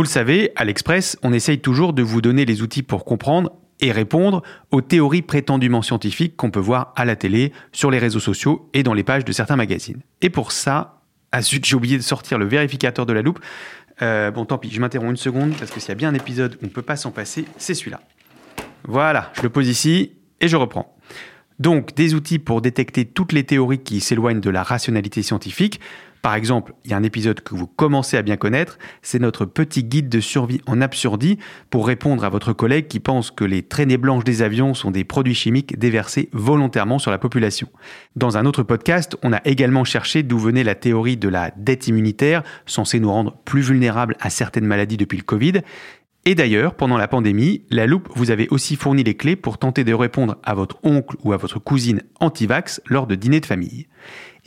Vous le savez, à l'Express, on essaye toujours de vous donner les outils pour comprendre et répondre aux théories prétendument scientifiques qu'on peut voir à la télé, sur les réseaux sociaux et dans les pages de certains magazines. Et pour ça, ah j'ai oublié de sortir le vérificateur de la loupe. Euh, bon, tant pis, je m'interromps une seconde parce que s'il y a bien un épisode où on ne peut pas s'en passer, c'est celui-là. Voilà, je le pose ici et je reprends. Donc, des outils pour détecter toutes les théories qui s'éloignent de la rationalité scientifique. Par exemple, il y a un épisode que vous commencez à bien connaître, c'est notre petit guide de survie en absurdie pour répondre à votre collègue qui pense que les traînées blanches des avions sont des produits chimiques déversés volontairement sur la population. Dans un autre podcast, on a également cherché d'où venait la théorie de la dette immunitaire, censée nous rendre plus vulnérables à certaines maladies depuis le Covid. Et d'ailleurs, pendant la pandémie, la loupe vous avait aussi fourni les clés pour tenter de répondre à votre oncle ou à votre cousine anti-vax lors de dîners de famille.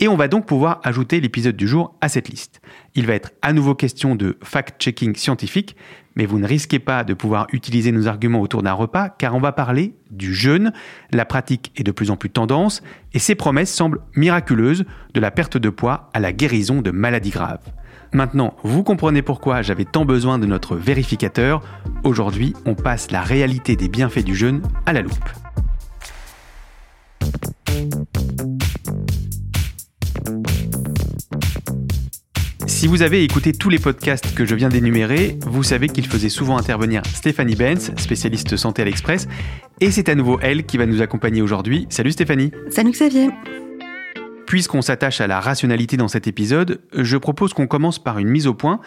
Et on va donc pouvoir ajouter l'épisode du jour à cette liste. Il va être à nouveau question de fact-checking scientifique, mais vous ne risquez pas de pouvoir utiliser nos arguments autour d'un repas car on va parler du jeûne. La pratique est de plus en plus tendance et ses promesses semblent miraculeuses de la perte de poids à la guérison de maladies graves. Maintenant, vous comprenez pourquoi j'avais tant besoin de notre vérificateur. Aujourd'hui, on passe la réalité des bienfaits du jeûne à la loupe. Si vous avez écouté tous les podcasts que je viens d'énumérer, vous savez qu'il faisait souvent intervenir Stéphanie Benz, spécialiste santé à l'Express, et c'est à nouveau elle qui va nous accompagner aujourd'hui. Salut Stéphanie Salut Xavier Puisqu'on s'attache à la rationalité dans cet épisode, je propose qu'on commence par une mise au point.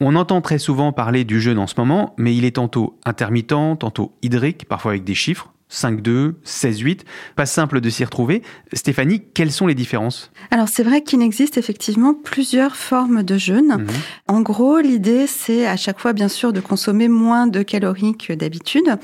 On entend très souvent parler du jeûne en ce moment, mais il est tantôt intermittent, tantôt hydrique, parfois avec des chiffres. 5-2, 16-8, pas simple de s'y retrouver. Stéphanie, quelles sont les différences? Alors c'est vrai qu'il existe effectivement plusieurs formes de jeûne. Mhm. En gros, l'idée c'est à chaque fois bien sûr de consommer moins de calories que d'habitude.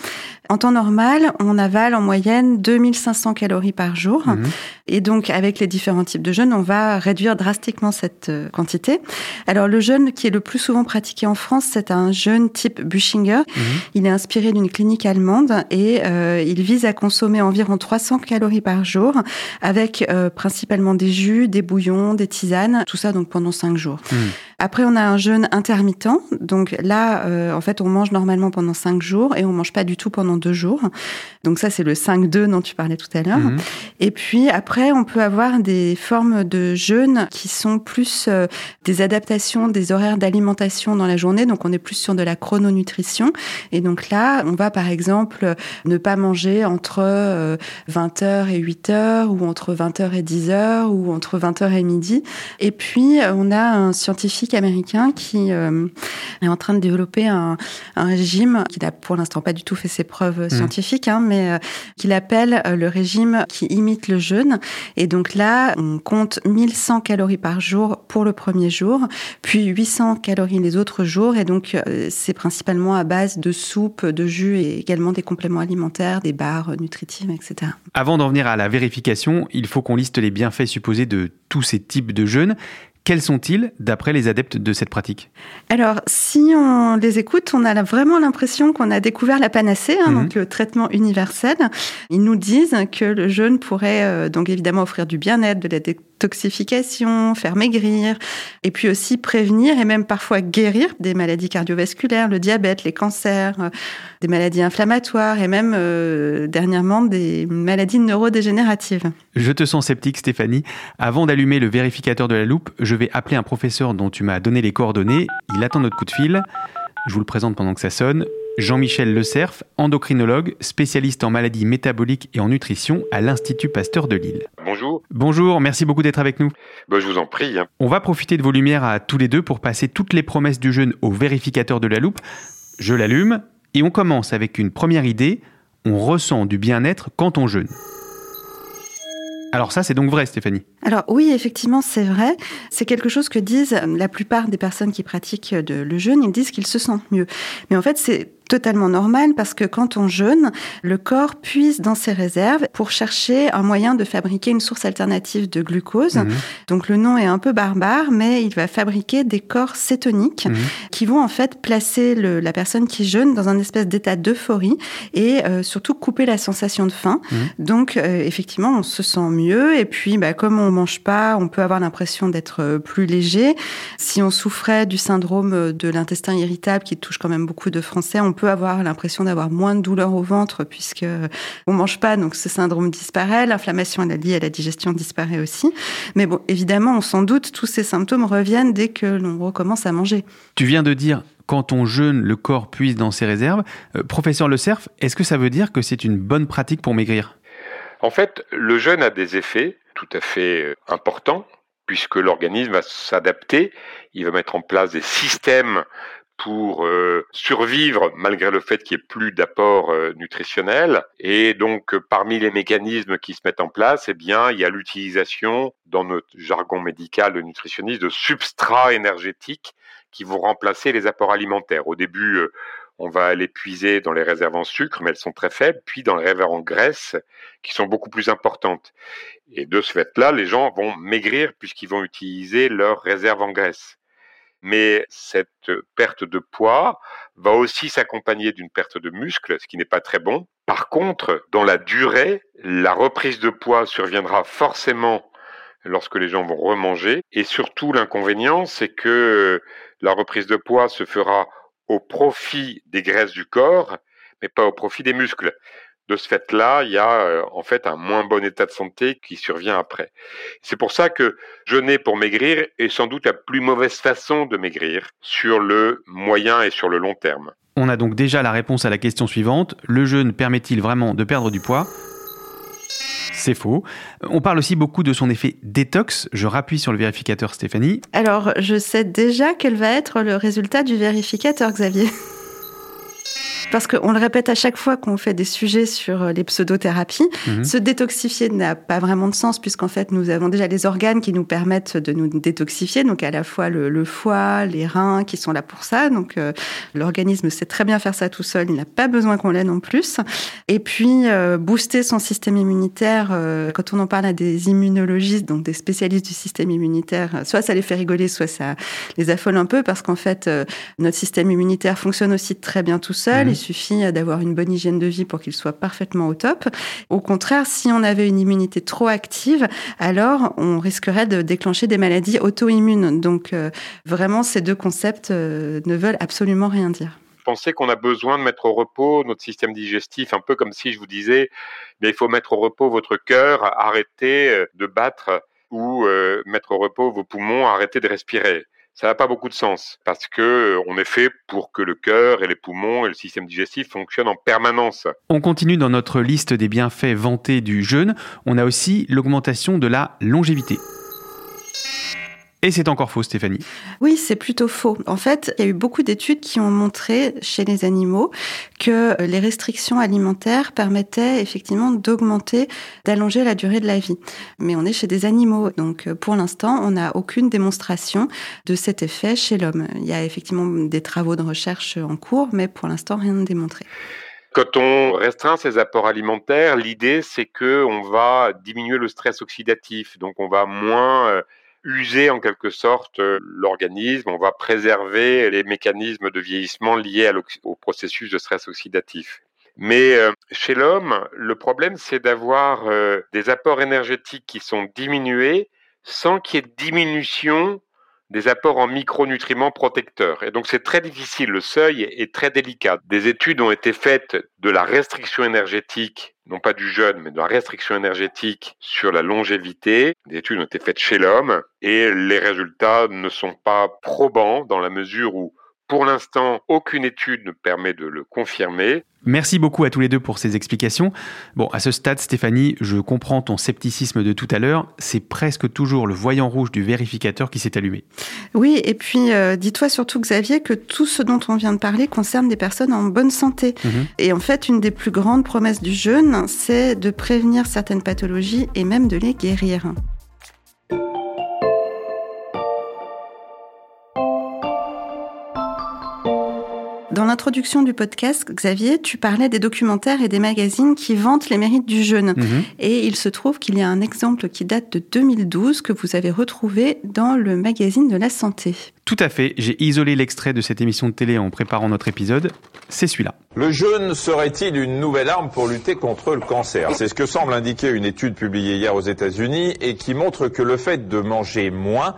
En temps normal, on avale en moyenne 2500 calories par jour. Mhm. Et donc avec les différents types de jeûne, on va réduire drastiquement cette euh, quantité. Alors le jeûne qui est le plus souvent pratiqué en France, c'est un jeûne type Büchinger. Mhm. Il est inspiré d'une clinique allemande et euh, il vise à consommer environ 300 calories par jour avec euh, principalement des jus, des bouillons, des tisanes, tout ça donc pendant 5 jours. Mhm. Après, on a un jeûne intermittent. Donc là, euh, en fait, on mange normalement pendant 5 jours et on mange pas du tout pendant 2 jours. Donc ça, c'est le 5-2 dont tu parlais tout à l'heure. Mhm. Et puis après, on peut avoir des formes de jeûne qui sont plus euh, des adaptations des horaires d'alimentation dans la journée. Donc on est plus sur de la chrononutrition. Et donc là, on va par exemple ne pas manger entre euh, 20h et 8h ou entre 20h et 10h ou entre 20h et midi. Et puis on a un scientifique américain qui euh, est en train de développer un, un régime qui n'a pour l'instant pas du tout fait ses preuves scientifiques, hein, mais euh, qu'il appelle euh, le régime qui imite le jeûne. Et donc là, on compte 1100 calories par jour pour le premier jour, puis 800 calories les autres jours. Et donc, euh, c'est principalement à base de soupe, de jus et également des compléments alimentaires, des barres nutritives, etc. Avant d'en venir à la vérification, il faut qu'on liste les bienfaits supposés de tous ces types de jeûnes. Quels sont-ils d'après les adeptes de cette pratique? Alors, si on les écoute, on a vraiment l'impression qu'on a découvert la panacée, hein, donc le traitement universel. Ils nous disent que le jeûne pourrait euh, donc évidemment offrir du bien-être, de la toxification, faire maigrir, et puis aussi prévenir et même parfois guérir des maladies cardiovasculaires, le diabète, les cancers, euh, des maladies inflammatoires et même euh, dernièrement des maladies neurodégénératives. Je te sens sceptique Stéphanie. Avant d'allumer le vérificateur de la loupe, je vais appeler un professeur dont tu m'as donné les coordonnées. Il attend notre coup de fil. Je vous le présente pendant que ça sonne. Jean-Michel Le Cerf, endocrinologue, spécialiste en maladies métaboliques et en nutrition à l'Institut Pasteur de Lille. Bonjour. Bonjour, merci beaucoup d'être avec nous. Bah, je vous en prie. Hein. On va profiter de vos lumières à tous les deux pour passer toutes les promesses du jeûne au vérificateur de la loupe. Je l'allume et on commence avec une première idée. On ressent du bien-être quand on jeûne. Alors ça, c'est donc vrai, Stéphanie Alors oui, effectivement, c'est vrai. C'est quelque chose que disent la plupart des personnes qui pratiquent le jeûne. Ils disent qu'ils se sentent mieux. Mais en fait, c'est totalement normal parce que quand on jeûne, le corps puise dans ses réserves pour chercher un moyen de fabriquer une source alternative de glucose. Mhm. Donc le nom est un peu barbare, mais il va fabriquer des corps cétoniques mhm. qui vont en fait placer le, la personne qui jeûne dans un espèce d'état d'euphorie et euh, surtout couper la sensation de faim. Mhm. Donc euh, effectivement, on se sent mieux et puis bah, comme on mange pas, on peut avoir l'impression d'être euh, plus léger. Si on souffrait du syndrome de l'intestin irritable qui touche quand même beaucoup de Français, on peut avoir l'impression d'avoir moins de douleur au ventre puisque on mange pas, donc ce syndrome disparaît. L'inflammation liée à la digestion disparaît aussi. Mais bon, évidemment, on s'en doute, tous ces symptômes reviennent dès que l'on recommence à manger. Tu viens de dire quand on jeûne, le corps puise dans ses réserves. Euh, professeur Le Cerf, est-ce que ça veut dire que c'est une bonne pratique pour maigrir? En fait, le jeûne a des effets tout à fait euh, importants puisque l'organisme va s'adapter, il va mettre en place des systèmes pour euh, survivre malgré le fait qu'il n'y ait plus d'apport euh, nutritionnel. Et donc, euh, parmi les mécanismes qui se mettent en place, eh bien, il y a l'utilisation, dans notre jargon médical de nutritionniste, de substrats énergétiques qui vont remplacer les apports alimentaires. Au début, on va les puiser dans les réserves en sucre, mais elles sont très faibles, puis dans les réserves en graisse, qui sont beaucoup plus importantes. Et de ce fait-là, les gens vont maigrir puisqu'ils vont utiliser leurs réserves en graisse mais cette perte de poids va aussi s'accompagner d'une perte de muscle, ce qui n'est pas très bon. Par contre, dans la durée, la reprise de poids surviendra forcément lorsque les gens vont remanger. Et surtout, l'inconvénient, c'est que la reprise de poids se fera au profit des graisses du corps, mais pas au profit des muscles de ce fait-là, il y a euh, en fait un moins bon état de santé qui survient après. C'est pour ça que jeûner pour maigrir est sans doute la plus mauvaise façon de maigrir sur le moyen et sur le long terme. On a donc déjà la réponse à la question suivante. Le jeûne permet-il vraiment de perdre du poids? C'est faux. On parle aussi beaucoup de son effet détox. Je rappuie sur le vérificateur Stéphanie. Alors, je sais déjà quel va être le résultat du vérificateur, Xavier. Parce qu'on le répète à chaque fois qu'on fait des sujets sur euh, les pseudothérapies, mhm. se détoxifier n'a pas vraiment de sens puisqu'en fait nous avons déjà les organes qui nous permettent de nous détoxifier, donc à la fois le, foie, les reins qui sont là pour ça. Donc euh, l'organisme sait très bien faire ça tout seul, il n'a pas besoin qu'on l'aide en plus. Et puis euh, booster son système immunitaire, quand on en parle à des immunologistes, donc des spécialistes du système immunitaire, soit ça les fait rigoler, soit ça les affole un peu parce qu'en fait notre système immunitaire fonctionne aussi très bien tout seul. Mhm suffit d'avoir une bonne hygiène de vie pour qu'il soit parfaitement au top. Au contraire, si on avait une immunité trop active, alors on risquerait de déclencher des maladies auto-immunes. Donc euh, vraiment, ces deux concepts euh, ne veulent absolument rien dire pensez qu'on a besoin de mettre au repos notre système digestif, un peu comme si je vous disais, mais il faut mettre au repos votre cœur, arrêter euh, de battre ou mettre au repos vos poumons, arrêter de respirer ça n'a pas beaucoup de sens parce que euh, on est fait pour que le cœur et les poumons et le système digestif fonctionnent en permanence. On continue dans notre liste des bienfaits vantés du jeûne. On a aussi l'augmentation de la longévité. Et c'est encore faux, Stéphanie. Oui, c'est plutôt faux. En fait, il y a eu beaucoup d'études qui ont montré chez les animaux que les restrictions alimentaires permettaient effectivement d'augmenter, d'allonger la durée de la vie. Mais on est chez des animaux, donc pour l'instant, on n'a aucune démonstration de cet effet chez l'homme. Il y a effectivement des travaux de recherche en cours, mais pour l'instant, rien de démontré. Quand on restreint ses apports alimentaires, l'idée c'est que on va diminuer le stress oxydatif, donc on va moins euh, user en quelque sorte euh, l'organisme, on va préserver les mécanismes de vieillissement liés au processus de stress oxydatif. Mais euh, chez l'homme, le problème, c'est d'avoir euh, des apports énergétiques qui sont diminués sans qu'il y ait diminution des apports en micronutriments protecteurs. Et donc c'est très difficile, le seuil est très délicat. Des études ont été faites de la restriction énergétique, non pas du jeûne, mais de la restriction énergétique sur la longévité. Des études ont été faites chez l'homme et les résultats ne sont pas probants dans la mesure où pour l'instant, aucune étude ne permet de le confirmer. Merci beaucoup à tous les deux pour ces explications. Bon, à ce stade, Stéphanie, je comprends ton scepticisme de tout à l'heure. C'est presque toujours le voyant rouge du vérificateur qui s'est allumé. Oui, et puis euh, dis-toi surtout, Xavier, que tout ce dont on vient de parler concerne des personnes en bonne santé. Mhm. Et en fait, une des plus grandes promesses du jeûne, c'est de prévenir certaines pathologies et même de les guérir. Dans l'introduction du podcast, Xavier, tu parlais des documentaires et des magazines qui vantent les mérites du jeûne. Mhm. Et il se trouve qu'il y a un exemple qui date de 2012 que vous avez retrouvé dans le magazine de la santé. Tout à fait, j'ai isolé l'extrait de cette émission de télé en préparant notre épisode. C'est celui-là. Le jeûne serait-il une nouvelle arme pour lutter contre le cancer? C'est ce que semble indiquer une étude publiée hier aux États-Unis et qui montre que le fait de manger moins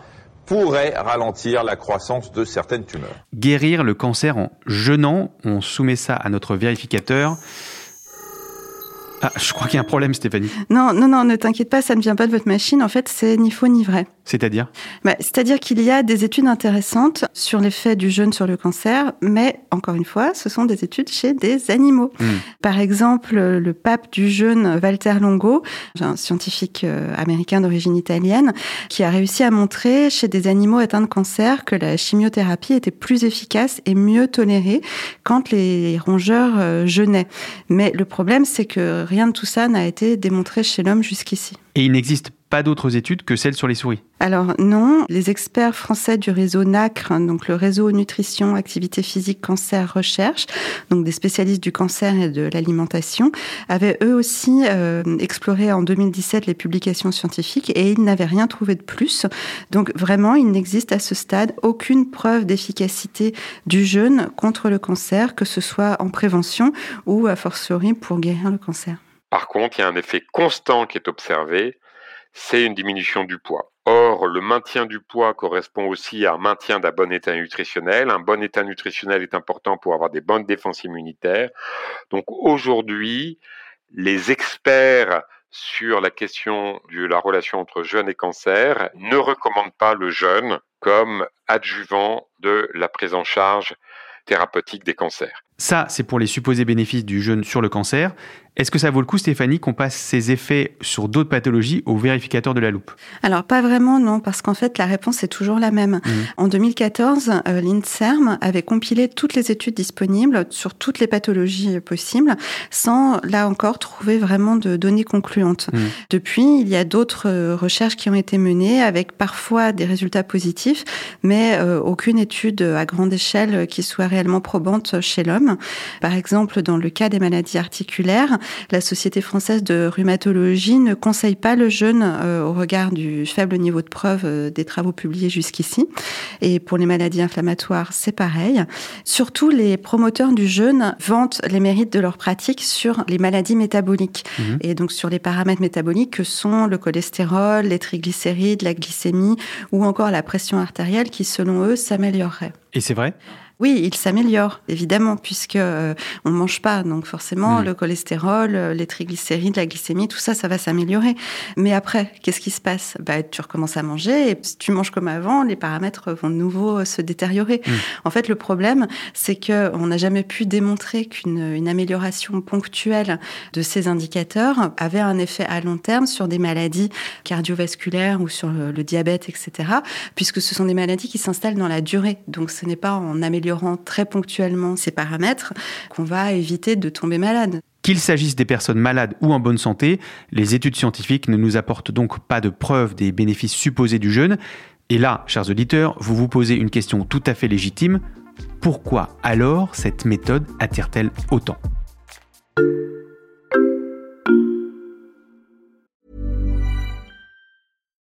pourrait ralentir la croissance de certaines tumeurs. Guérir le cancer en jeûnant, on soumet ça à notre vérificateur. Ah, je crois qu'il y a un problème, Stéphanie. Non, non, non, ne t'inquiète pas, ça ne vient pas de votre machine. En fait, c'est ni faux ni vrai. C'est-à-dire? Bah, C'est-à-dire qu'il y a des études intéressantes sur l'effet du jeûne sur le cancer, mais encore une fois, ce sont des études chez des animaux. Hmm. Par exemple, le pape du jeûne, Walter Longo, un scientifique euh, américain d'origine italienne, qui a réussi à montrer chez des animaux atteints de cancer que la chimiothérapie était plus efficace et mieux tolérée quand les rongeurs euh, jeûnaient. Mais le problème, c'est que rien de tout ça n'a été démontré chez l'homme jusqu'ici. Et il n'existe pas d'autres études que celles sur les souris Alors non, les experts français du réseau NACRE, donc le réseau Nutrition, Activité Physique, Cancer, Recherche, donc des spécialistes du cancer et de l'alimentation, avaient eux aussi euh, exploré en 2017 les publications scientifiques et ils n'avaient rien trouvé de plus. Donc vraiment, il n'existe à ce stade aucune preuve d'efficacité du jeûne contre le cancer, que ce soit en prévention ou a fortiori pour guérir le cancer. Par contre, il y a un effet constant qui est observé, c'est une diminution du poids. Or, le maintien du poids correspond aussi à un maintien d'un bon état nutritionnel. Un bon état nutritionnel est important pour avoir des bonnes défenses immunitaires. Donc aujourd'hui, les experts sur la question de la relation entre jeûne et cancer ne recommandent pas le jeûne comme adjuvant de la prise en charge thérapeutique des cancers. Ça, c'est pour les supposés bénéfices du jeûne sur le cancer. Est-ce que ça vaut le coup, Stéphanie, qu'on passe ces effets sur d'autres pathologies au vérificateur de la loupe? Alors, pas vraiment, non, parce qu'en fait, la réponse est toujours la même. Mmh. En 2014, euh, l'INSERM avait compilé toutes les études disponibles sur toutes les pathologies possibles, sans, là encore, trouver vraiment de données concluantes. Mmh. Depuis, il y a d'autres euh, recherches qui ont été menées, avec parfois des résultats positifs, mais euh, aucune étude à grande échelle qui soit réellement probante chez l'homme. Par exemple, dans le cas des maladies articulaires, la Société française de rhumatologie ne conseille pas le jeûne euh, au regard du faible niveau de preuve euh, des travaux publiés jusqu'ici. Et pour les maladies inflammatoires, c'est pareil. Surtout, les promoteurs du jeûne vantent les mérites de leur pratique sur les maladies métaboliques mhm. et donc sur les paramètres métaboliques que sont le cholestérol, les triglycérides, la glycémie ou encore la pression artérielle qui, selon eux, s'améliorerait. Et c'est vrai? Oui, il s'améliore, évidemment, puisque euh, on mange pas, donc forcément mm. le cholestérol, euh, les triglycérides, la glycémie, tout ça, ça va s'améliorer. Mais après, qu'est-ce qui se passe? Bah, tu recommences à manger et si tu manges comme avant, les paramètres vont de nouveau euh, se détériorer. Mm. En fait, le problème, c'est que on n'a jamais pu démontrer qu'une amélioration ponctuelle de ces indicateurs avait un effet à long terme sur des maladies cardiovasculaires ou sur le, le diabète, etc. Puisque ce sont des maladies qui s'installent dans la durée. Donc, ce n'est pas en améliorant améliorant très ponctuellement ces paramètres qu'on va éviter de tomber malade. Qu'il s'agisse des personnes malades ou en bonne santé, les études scientifiques ne nous apportent donc pas de preuve des bénéfices supposés du jeûne. Et là, chers auditeurs, vous vous posez une question tout à fait légitime. Pourquoi alors cette méthode attire-t-elle autant?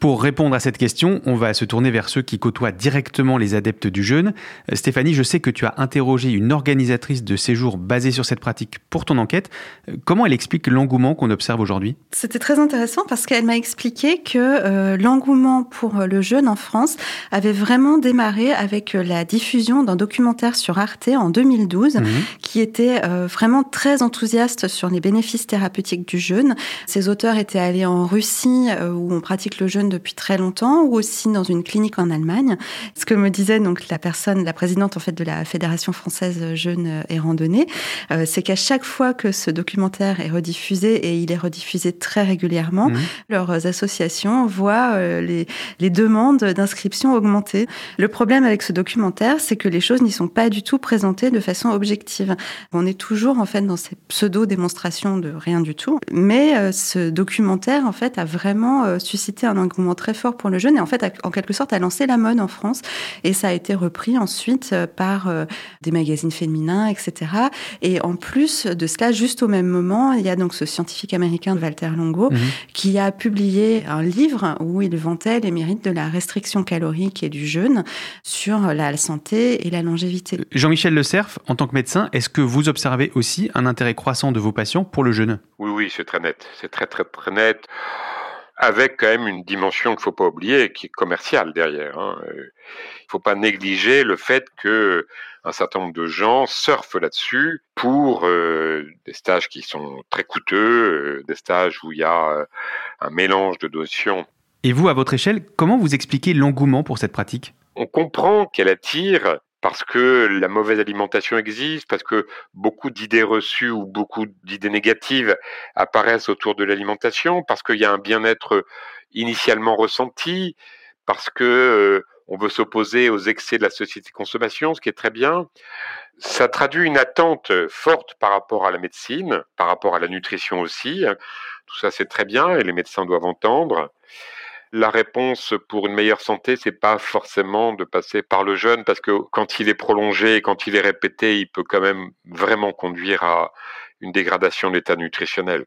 Pour répondre à cette question, on va se tourner vers ceux qui côtoient directement les adeptes du jeûne. Euh, Stéphanie, je sais que tu as interrogé une organisatrice de séjour basée sur cette pratique pour ton enquête. Euh, Comment elle explique l'engouement qu'on observe aujourd'hui? C'était très intéressant parce qu'elle m'a expliqué que euh, l'engouement pour le jeûne en France avait vraiment démarré avec la diffusion d'un documentaire sur Arte en 2012 Mhm. qui était euh, vraiment très enthousiaste sur les bénéfices thérapeutiques du jeûne. Ces auteurs étaient allés en Russie euh, où on pratique le jeûne depuis très longtemps ou aussi dans une clinique en Allemagne. Ce que me disait donc la personne, la présidente en fait de la Fédération française jeûne et randonnée, euh, c'est qu'à chaque fois que ce documentaire est rediffusé et il est rediffusé très régulièrement, Mhm. leurs associations voient euh, les, les demandes d'inscription augmenter. Le problème avec ce documentaire, c'est que les choses n'y sont pas du tout présentées de façon objective. On est toujours en fait dans ces pseudo-démonstrations de rien du tout. Mais euh, ce documentaire en fait a vraiment suscité un engouement très fort pour le jeune et en fait a, en quelque sorte a lancé la mode en France et ça a été repris ensuite euh, par euh, des magazines féminins, etc. Et en plus de cela, juste au même moment, il y a donc ce scientifique américain Walter Longo Mhm. qui a publié un livre où il vantait les mérites de la restriction calorique et du jeûne sur la santé et la longévité. Jean-Michel Le Cerf, en tant que médecin, est-ce que vous observez aussi un intérêt croissant de vos patients pour le jeûne? Oui, oui, c'est très net. C'est très, très, très net. Avec quand même une dimension qu'il faut pas oublier, qui est commerciale derrière. hein. Euh, Il faut pas négliger le fait que un certain nombre de gens surfent là-dessus pour euh, des stages qui sont très coûteux, euh, des stages où il y a euh, un mélange de notions. Et vous, à votre échelle, comment vous expliquez l'engouement pour cette pratique? On comprend qu'elle attire parce que la mauvaise alimentation existe, parce que beaucoup d'idées reçues ou beaucoup d'idées négatives apparaissent autour de l'alimentation, parce qu'il y a un bien-être initialement ressenti, parce que euh, on veut s'opposer aux excès de la société de consommation, ce qui est très bien. Ça traduit une attente forte par rapport à la médecine, par rapport à la nutrition aussi. Tout ça, c'est très bien et les médecins doivent entendre la réponse pour une meilleure santé, c'est pas forcément de passer par le jeûne, parce que quand il est prolongé, quand il est répété, il peut quand même vraiment conduire à une dégradation de l'état nutritionnel.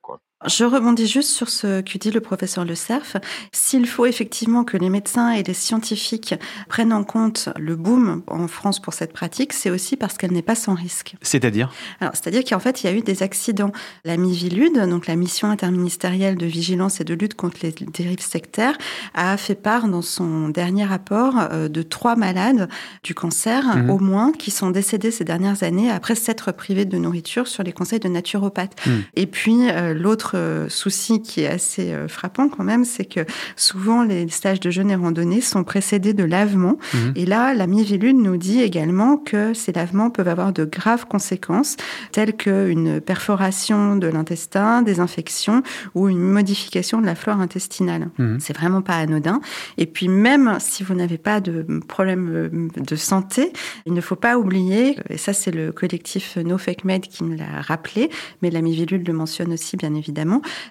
Je rebondis juste sur ce que dit le professeur Le Cerf. S'il faut effectivement que les médecins et les scientifiques prennent en compte le boom en France pour cette pratique, c'est aussi parce qu'elle n'est pas sans risque. C'est-à-dire? Alors, c'est-à-dire qu'en fait, il y a eu des accidents. La MIVILUD, donc la mission interministérielle de vigilance et de lutte contre les dérives sectaires, a fait part dans son dernier rapport euh, de trois malades du cancer, Mhm. au moins, qui sont décédés ces dernières années après s'être privés de nourriture sur les conseils de naturopathes. Mhm. Et puis, euh, l'autre euh, souci qui est assez euh, frappant quand même, c'est que souvent les stages de jeûne et randonnée sont précédés de lavements. Mhm. Et là, la Mivilude nous dit également que ces lavements peuvent avoir de graves conséquences, telles qu'une perforation de l'intestin, des infections ou une modification de la flore intestinale. Mhm. C'est vraiment pas anodin. Et puis même si vous n'avez pas de problème euh, de santé, il ne faut pas oublier, et ça c'est le collectif No Fake Med qui me l'a rappelé, mais la Mivilude le mentionne aussi bien évidemment,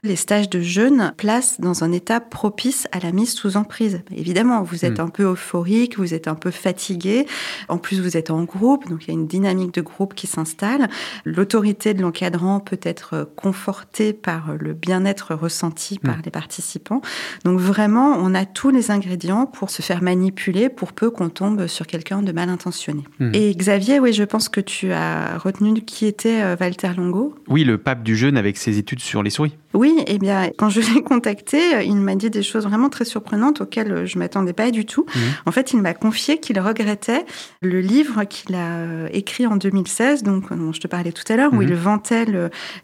les stages de jeûne placent dans un état propice à la mise sous emprise. Évidemment, vous êtes Mhm. un peu euphorique, vous êtes un peu fatigué, en plus vous êtes en groupe, donc il y a une dynamique de groupe qui s'installe. L'autorité de l'encadrant peut être confortée par le bien-être ressenti par Mhm. les participants. Donc vraiment, on a tous les ingrédients pour se faire manipuler pour peu qu'on tombe sur quelqu'un de mal intentionné. Mhm. Et Xavier, oui, je pense que tu as retenu qui était euh, Walter Longo. Oui, le pape du jeûne avec ses études sur les souris. Oui, eh bien, quand je l'ai contacté, il m'a dit des choses vraiment très surprenantes auxquelles je m'attendais pas du tout. Mmh. En fait, il m'a confié qu'il regrettait le livre qu'il a écrit en 2016, donc dont je te parlais tout à l'heure, où mmh. il vantait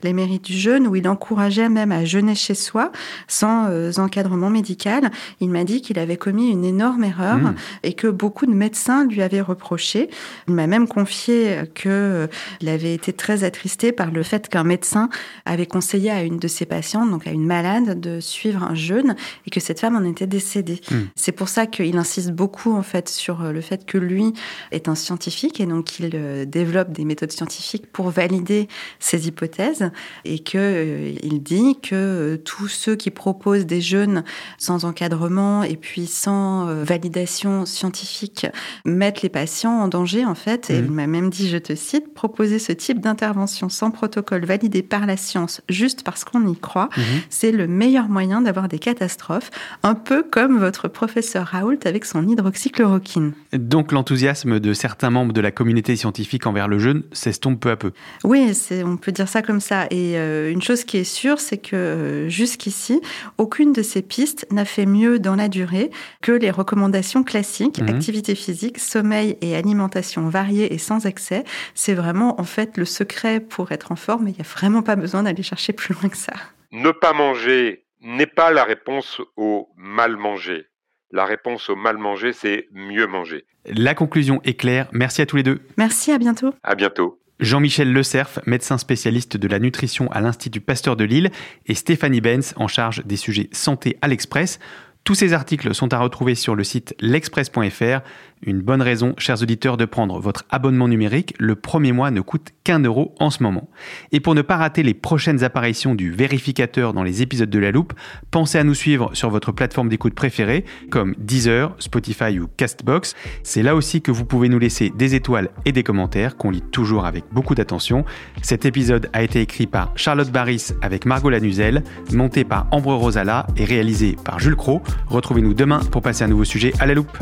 les mérites du jeûne, où il encourageait même à jeûner chez soi sans euh, encadrement médical. Il m'a dit qu'il avait commis une énorme erreur mmh. et que beaucoup de médecins lui avaient reproché. Il m'a même confié qu'il euh, avait été très attristé par le fait qu'un médecin avait conseillé à une de ses donc à une malade, de suivre un jeûne et que cette femme en était décédée. Hmm. C'est pour ça qu'il insiste beaucoup en fait sur euh, le fait que lui est un scientifique et donc qu'il euh, développe des méthodes scientifiques pour valider ses hypothèses et que euh, il dit que tous ceux qui proposent des jeûnes sans encadrement et puis sans validation scientifique mettent les patients en danger en fait. Et hmm. il m'a même dit, je te cite, proposer ce type d'intervention sans protocole validé par la science juste parce qu'on y croit, mhm. c'est le meilleur moyen d'avoir des catastrophes, un peu comme votre professeur Raoult avec son hydroxychloroquine. Donc l'enthousiasme de certains membres de la communauté scientifique envers le jeûne s'estompe peu à peu. Oui, on peut dire ça comme ça. Et euh, une chose qui est sûre, c'est que euh, jusqu'ici, aucune de ces pistes n'a fait mieux dans la durée que les recommandations classiques, mhm. activité physique, sommeil et alimentation variée et sans excès. C'est vraiment en fait le secret pour être en forme. Il n'y a vraiment pas besoin d'aller chercher plus loin que ça. Ne pas manger n'est pas la réponse au mal manger. La réponse au mal manger, c'est mieux manger. La conclusion est claire. Merci à tous les deux. Merci, à bientôt. À bientôt. Jean-Michel Le Cerf, médecin spécialiste de la nutrition à l'Institut Pasteur de Lille, et Stéphanie Benz, en charge des sujets santé à l'Express. Tous ces articles sont à retrouver sur le site l'express.fr. Une bonne raison, chers auditeurs, de prendre votre abonnement numérique. Le premier mois ne coûte qu'un euro en ce moment. Et pour ne pas rater les prochaines apparitions du vérificateur dans les épisodes de La Loupe, pensez à nous suivre sur votre plateforme d'écoute préférée, comme Deezer, Spotify ou Castbox. C'est là aussi que vous pouvez nous laisser des étoiles et des commentaires qu'on lit toujours avec beaucoup d'attention. Cet épisode a été écrit par Charlotte Barris avec Margot Lanuzel, monté par Ambre Rosala et réalisé par Jules Cro. Retrouvez-nous demain pour passer un nouveau sujet à La Loupe.